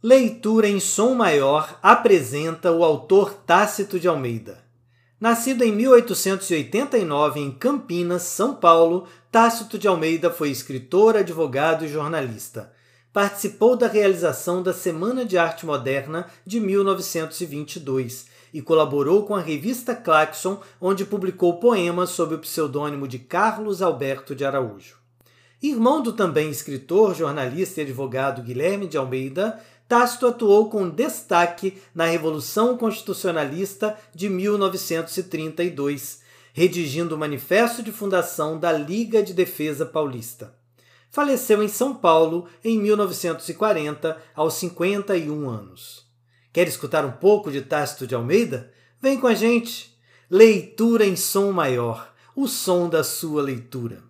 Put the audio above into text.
Leitura em som maior apresenta o autor Tácito de Almeida. Nascido em 1889 em Campinas, São Paulo, Tácito de Almeida foi escritor, advogado e jornalista. Participou da realização da Semana de Arte Moderna de 1922 e colaborou com a revista Claxon, onde publicou poemas sob o pseudônimo de Carlos Alberto de Araújo. Irmão do também escritor, jornalista e advogado Guilherme de Almeida, Tácito atuou com destaque na Revolução Constitucionalista de 1932, redigindo o manifesto de fundação da Liga de Defesa Paulista. Faleceu em São Paulo em 1940, aos 51 anos. Quer escutar um pouco de Tácito de Almeida? Vem com a gente! Leitura em som maior, o som da sua leitura.